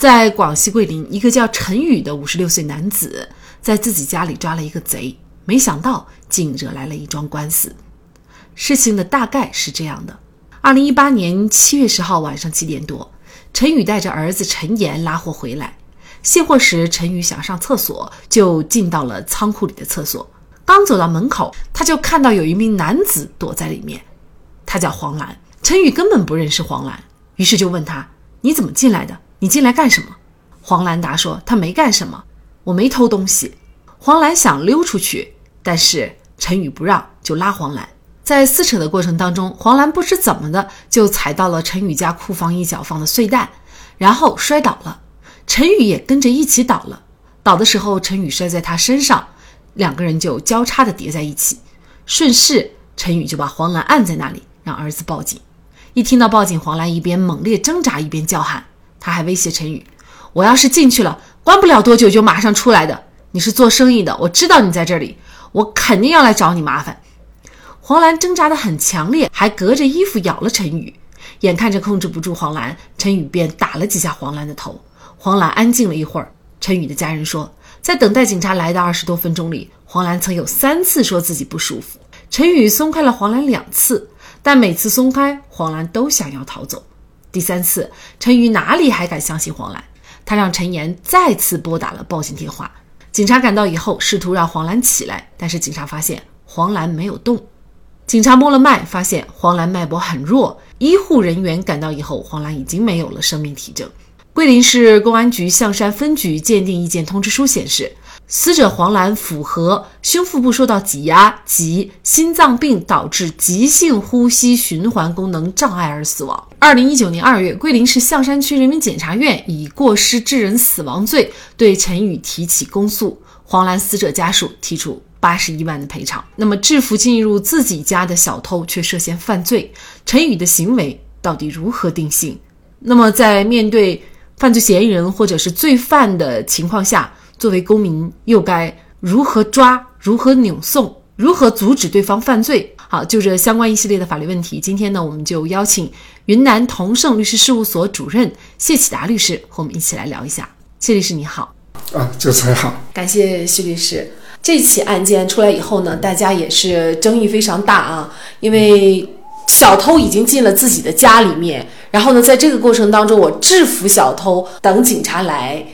在广西桂林，一个叫陈宇的五十六岁男子在自己家里抓了一个贼，没想到竟惹来了一桩官司。事情的大概是这样的：二零一八年七月十号晚上七点多，陈宇带着儿子陈岩拉货回来，卸货时陈宇想上厕所，就进到了仓库里的厕所。刚走到门口，他就看到有一名男子躲在里面，他叫黄兰。陈宇根本不认识黄兰，于是就问他：“你怎么进来的？”你进来干什么？黄兰达说：“他没干什么，我没偷东西。”黄兰想溜出去，但是陈宇不让，就拉黄兰。在撕扯的过程当中，黄兰不知怎么的就踩到了陈宇家库房一角放的碎蛋，然后摔倒了。陈宇也跟着一起倒了。倒的时候，陈宇摔在他身上，两个人就交叉的叠在一起。顺势，陈宇就把黄兰按在那里，让儿子报警。一听到报警，黄兰一边猛烈挣扎，一边叫喊。他还威胁陈宇：“我要是进去了，关不了多久就马上出来的。你是做生意的，我知道你在这里，我肯定要来找你麻烦。”黄兰挣扎得很强烈，还隔着衣服咬了陈宇。眼看着控制不住黄兰，陈宇便打了几下黄兰的头。黄兰安静了一会儿。陈宇的家人说，在等待警察来的二十多分钟里，黄兰曾有三次说自己不舒服。陈宇松开了黄兰两次，但每次松开，黄兰都想要逃走。第三次，陈宇哪里还敢相信黄兰？他让陈岩再次拨打了报警电话。警察赶到以后，试图让黄兰起来，但是警察发现黄兰没有动。警察摸了脉，发现黄兰脉搏很弱。医护人员赶到以后，黄兰已经没有了生命体征。桂林市公安局象山分局鉴定意见通知书显示。死者黄兰符合胸腹部受到挤压及心脏病导致急性呼吸循环功能障碍而死亡。二零一九年二月，桂林市象山区人民检察院以过失致人死亡罪对陈宇提起公诉，黄兰死者家属提出八十一万的赔偿。那么，制服进入自己家的小偷却涉嫌犯罪，陈宇的行为到底如何定性？那么，在面对犯罪嫌疑人或者是罪犯的情况下？作为公民，又该如何抓？如何扭送？如何阻止对方犯罪？好，就这相关一系列的法律问题，今天呢，我们就邀请云南同盛律师事务所主任谢启达律师和我们一起来聊一下。谢律师你好，啊，主持人好，感谢谢律师。这起案件出来以后呢，大家也是争议非常大啊，因为小偷已经进了自己的家里面，然后呢，在这个过程当中，我制服小偷，等警察来。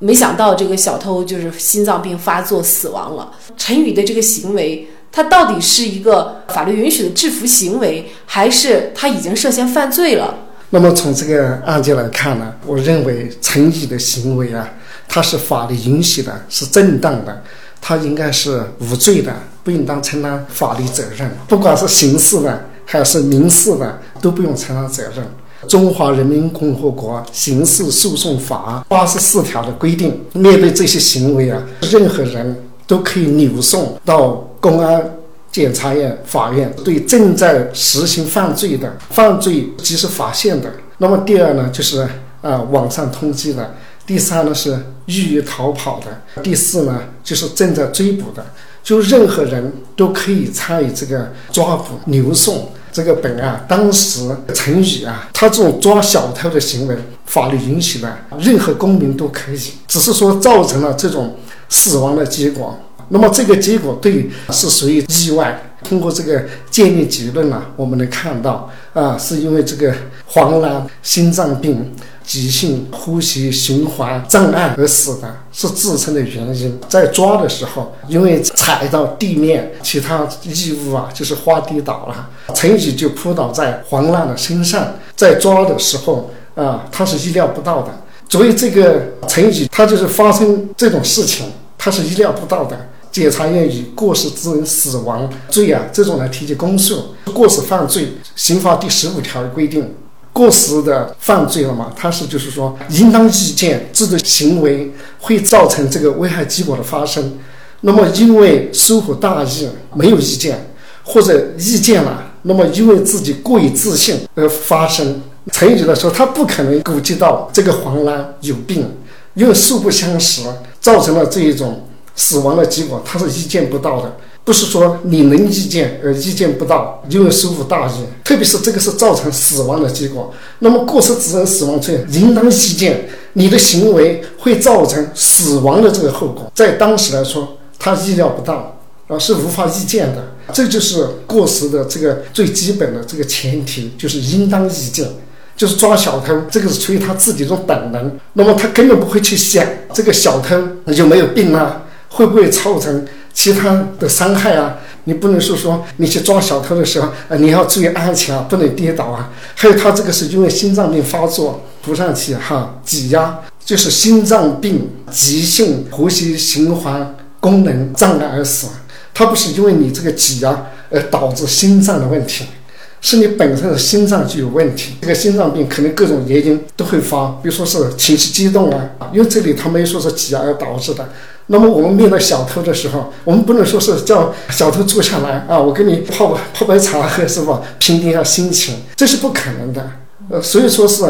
没想到这个小偷就是心脏病发作死亡了。陈宇的这个行为，他到底是一个法律允许的制服行为，还是他已经涉嫌犯罪了？那么从这个案件来看呢，我认为陈宇的行为啊，他是法律允许的，是正当的，他应该是无罪的，不应当承担法律责任，不管是刑事的还是民事的，都不用承担责任。中华人民共和国刑事诉讼法八十四条的规定，面对这些行为啊，任何人都可以扭送到公安、检察院、法院，对正在实行犯罪的、犯罪及时发现的。那么第二呢，就是啊网上通缉的；第三呢是欲逃跑的；第四呢就是正在追捕的。就任何人都可以参与这个抓捕、扭送。这个本案当时陈宇啊，他这种抓小偷的行为，法律允许的，任何公民都可以，只是说造成了这种死亡的结果。那么这个结果对是属于意外。通过这个鉴定结论啊，我们能看到啊，是因为这个黄兰心脏病。急性呼吸循环障碍而死的，是自身的原因。在抓的时候，因为踩到地面，其他异物啊，就是花跌倒了，陈宇就扑倒在黄兰的身上。在抓的时候啊，他是意料不到的。所以这个陈宇他就是发生这种事情，他是意料不到的。检察院以过失致人死亡罪啊，这种来提起公诉，过失犯罪。刑法第十五条规定。过失的犯罪了嘛，他是就是说应当预见自的行为会造成这个危害结果的发生。那么因为疏忽大意没有意见，或者意见了，那么因为自己过于自信而发生。成语来说，他不可能估计到这个黄兰有病，因为素不相识，造成了这一种死亡的结果，他是意见不到的。不是说你能意见而意见不到，因为疏忽大意，特别是这个是造成死亡的结果。那么过失致人死亡罪，应当意见你的行为会造成死亡的这个后果，在当时来说，他意料不到啊，是无法预见的。这就是过失的这个最基本的这个前提，就是应当意见，就是抓小偷，这个是出于他自己的本能。那么他根本不会去想这个小偷有没有病啊，会不会造成。其他的伤害啊，你不能是说你去抓小偷的时候，呃，你要注意安全啊，不能跌倒啊。还有他这个是因为心脏病发作，涂上去哈，挤压就是心脏病急性呼吸循环功能障碍而死亡，他不是因为你这个挤压而导致心脏的问题，是你本身的心脏就有问题。这个心脏病可能各种原因都会发，比如说是情绪激动啊，因为这里他没说是挤压而导致的。那么我们面对小偷的时候，我们不能说是叫小偷坐下来啊，我给你泡泡杯茶喝，是吧？平定一下心情，这是不可能的。呃，所以说是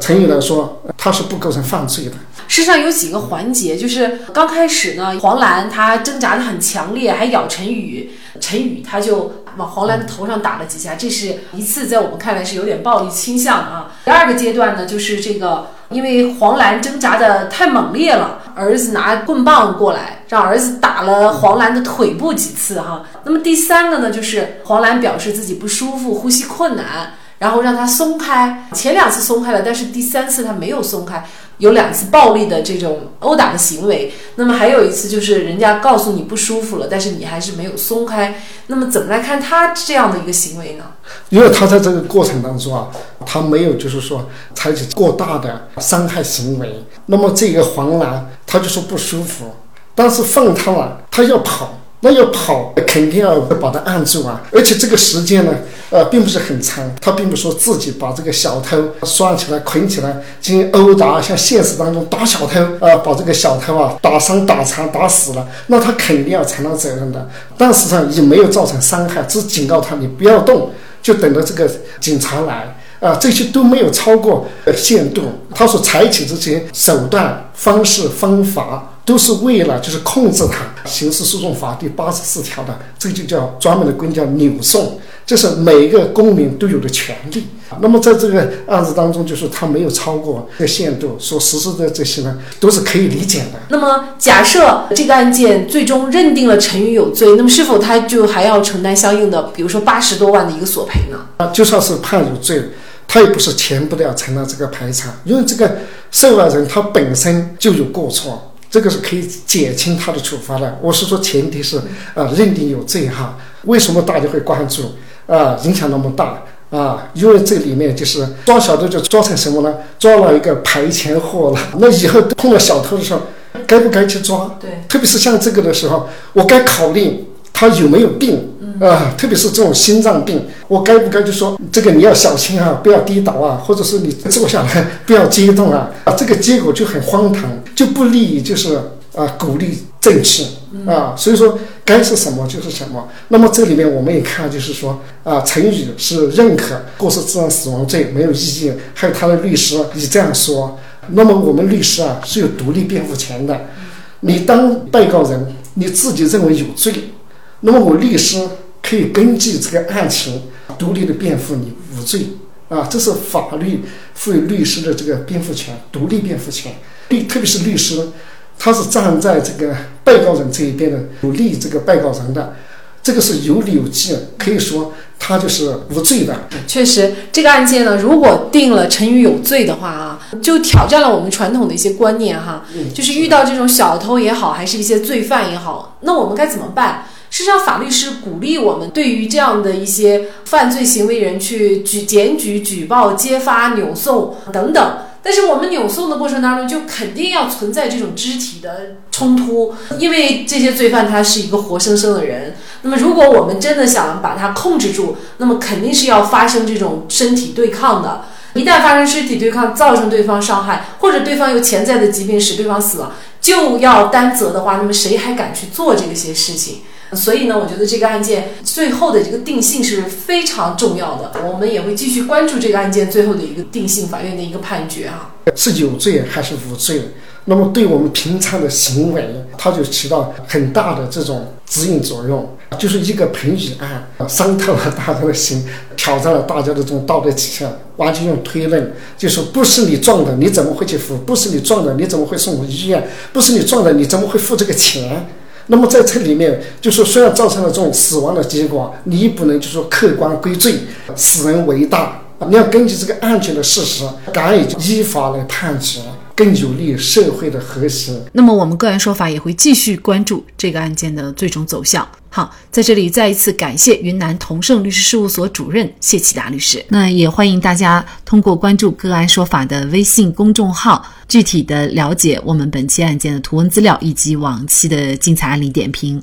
成语来说，它是不构成犯罪的。实上有几个环节，就是刚开始呢，黄兰她挣扎的很强烈，还咬陈宇，陈宇他就往黄兰的头上打了几下，这是一次在我们看来是有点暴力倾向啊。第二个阶段呢，就是这个。因为黄兰挣扎的太猛烈了，儿子拿棍棒过来，让儿子打了黄兰的腿部几次哈。那么第三个呢，就是黄兰表示自己不舒服，呼吸困难。然后让他松开，前两次松开了，但是第三次他没有松开，有两次暴力的这种殴打的行为。那么还有一次就是人家告诉你不舒服了，但是你还是没有松开。那么怎么来看他这样的一个行为呢？因为他在这个过程当中啊，他没有就是说采取过大的伤害行为。那么这个黄兰他就说不舒服，但是放他了，他要跑。那要跑，肯定要把他按住啊！而且这个时间呢，呃，并不是很长。他并不说自己把这个小偷拴起来、捆起来进行殴打，像现实当中打小偷啊，把这个小偷啊打伤、打残、打死了，那他肯定要承担责任的。但实际上也没有造成伤害，只警告他你不要动，就等着这个警察来啊。这些都没有超过限度。他所采取这些手段、方式、方法。都是为了就是控制他。刑事诉讼法第八十四条的，这个就叫专门的规定叫扭送，这是每一个公民都有的权利。那么在这个案子当中，就是他没有超过这个限度，所实施的这些呢，都是可以理解的。那么假设这个案件最终认定了陈宇有罪，那么是否他就还要承担相应的，比如说八十多万的一个索赔呢？啊，就算是判有罪，他也不是全部都要承担这个赔偿，因为这个受害人他本身就有过错。这个是可以减轻他的处罚的。我是说，前提是啊，认定有罪哈。为什么大家会关注啊？影响那么大啊？因为这里面就是抓小偷，就抓成什么呢？抓了一个赔钱货了。那以后碰到小偷的时候，该不该去抓？对，特别是像这个的时候，我该考虑他有没有病。啊，特别是这种心脏病，我该不该就说这个你要小心啊，不要跌倒啊，或者是你坐下来不要激动啊，啊，这个结果就很荒唐，就不利于就是啊鼓励正视啊，所以说该是什么就是什么。那么这里面我们也看就是说啊，陈宇是认可过失致人死亡罪没有异议，还有他的律师也这样说。那么我们律师啊是有独立辩护权的，你当被告人你自己认为有罪，那么我律师。可以根据这个案情独立的辩护你无罪啊，这是法律赋予律师的这个辩护权，独立辩护权。律特别是律师，他是站在这个被告人这一边的，有利这个被告人的，这个是有理有据，可以说他就是无罪的。确实，这个案件呢，如果定了陈宇有罪的话啊，就挑战了我们传统的一些观念哈，就是遇到这种小偷也好，还是一些罪犯也好，那我们该怎么办？实际上，法律是鼓励我们对于这样的一些犯罪行为人去举检举、举报、揭发、扭送等等。但是我们扭送的过程当中，就肯定要存在这种肢体的冲突，因为这些罪犯他是一个活生生的人。那么，如果我们真的想把他控制住，那么肯定是要发生这种身体对抗的。一旦发生身体对抗，造成对方伤害，或者对方有潜在的疾病使对方死亡，就要担责的话，那么谁还敢去做这些事情？所以呢，我觉得这个案件最后的这个定性是非常重要的。我们也会继续关注这个案件最后的一个定性，法院的一个判决啊，是有罪还是无罪？那么对我们平常的行为，它就起到很大的这种指引作用。就是一个彭宇案，伤透了大家的心，挑战了大家的这种道德底线，完全用推论，就是不是你撞的，你怎么会去付？不是你撞的，你怎么会送医院？不是你撞的，你怎么会付这个钱？那么在这里面，就是虽然造成了这种死亡的结果，你不能就说客观归罪，死人为大，你要根据这个案件的事实，敢于依法来判决。更有利于社会的和谐。那么，我们个案说法也会继续关注这个案件的最终走向。好，在这里再一次感谢云南同盛律师事务所主任谢启达律师。那也欢迎大家通过关注个案说法的微信公众号，具体的了解我们本期案件的图文资料以及往期的精彩案例点评。